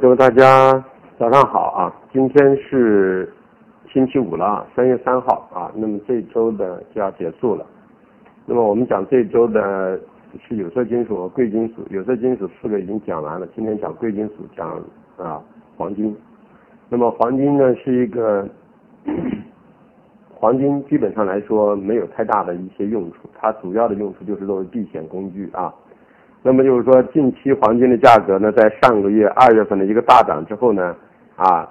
各位大家早上好啊！今天是星期五了啊，三月三号啊。那么这周的就要结束了。那么我们讲这周的是有色金属和贵金属，有色金属四个已经讲完了，今天讲贵金属，讲啊黄金。那么黄金呢是一个，黄金基本上来说没有太大的一些用处，它主要的用处就是作为避险工具啊。那么就是说，近期黄金的价格呢，在上个月二月份的一个大涨之后呢，啊，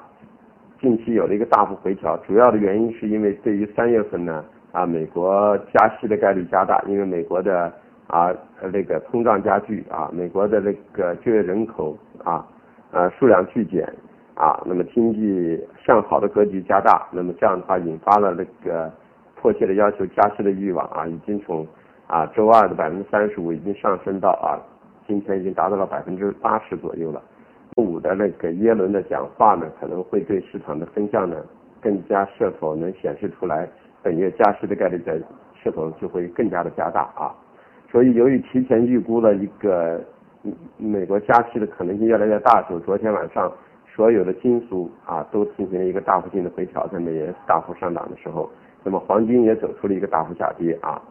近期有了一个大幅回调。主要的原因是因为对于三月份呢，啊，美国加息的概率加大，因为美国的啊那个通胀加剧啊，美国的那个就业人口啊呃数量剧减啊，那么经济向好的格局加大，那么这样的话引发了那个迫切的要求加息的欲望啊，已经从。啊，周二的百分之三十五已经上升到啊，今天已经达到了百分之八十左右了。周五的那个耶伦的讲话呢，可能会对市场的分向呢，更加是否能显示出来，本月加息的概率在是否就会更加的加大啊。所以由于提前预估了一个美国加息的可能性越来越大，就昨天晚上所有的金属啊都进行了一个大幅性的回调，在美元大幅上涨的时候，那么黄金也走出了一个大幅下跌啊。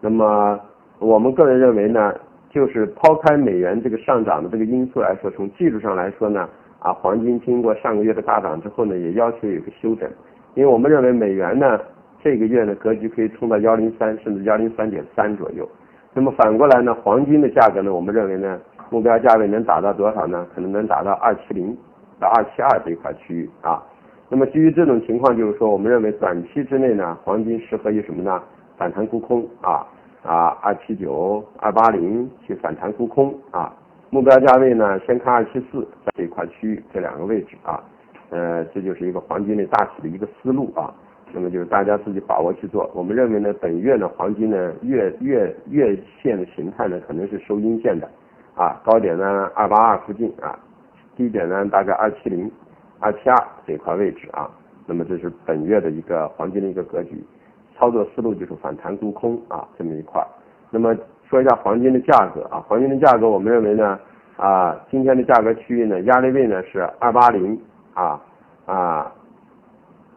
那么我们个人认为呢，就是抛开美元这个上涨的这个因素来说，从技术上来说呢，啊，黄金经过上个月的大涨之后呢，也要求有个休整，因为我们认为美元呢，这个月呢格局可以冲到幺零三甚至幺零三点三左右。那么反过来呢，黄金的价格呢，我们认为呢，目标价位能达到多少呢？可能能达到二七零到二七二这一块区域啊。那么基于这种情况，就是说，我们认为短期之内呢，黄金适合于什么呢？反弹沽空啊啊二七九二八零去反弹沽空啊，目标价位呢先看二七四在这一块区域这两个位置啊，呃这就是一个黄金的大体的一个思路啊，那么就是大家自己把握去做。我们认为呢本月呢黄金呢月月月线的形态呢可能是收阴线的啊，高点呢二八二附近啊，低点呢大概二七零二七二这块位置啊，那么这是本月的一个黄金的一个格局。操作思路就是反弹沽空啊，这么一块。那么说一下黄金的价格啊，黄金的价格我们认为呢啊，今天的价格区域呢，压力位呢是二八零啊啊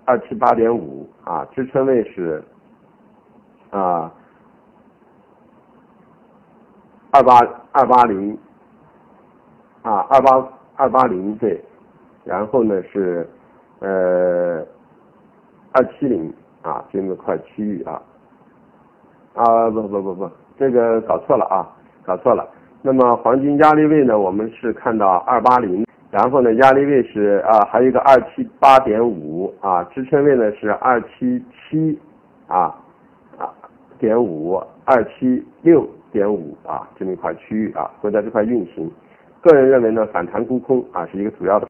二七八点五啊，支撑位是啊二八二八零啊二八二八零对，然后呢是呃二七零。啊，这么块区域啊，啊不不不不，这个搞错了啊，搞错了。那么黄金压力位呢，我们是看到二八零，然后呢压力位是啊，还有一个二七八点五啊，支撑位呢是二七七啊啊点五二七六点五啊，这么一块区域啊，会在这块运行。个人认为呢，反弹沽空啊是一个主要的。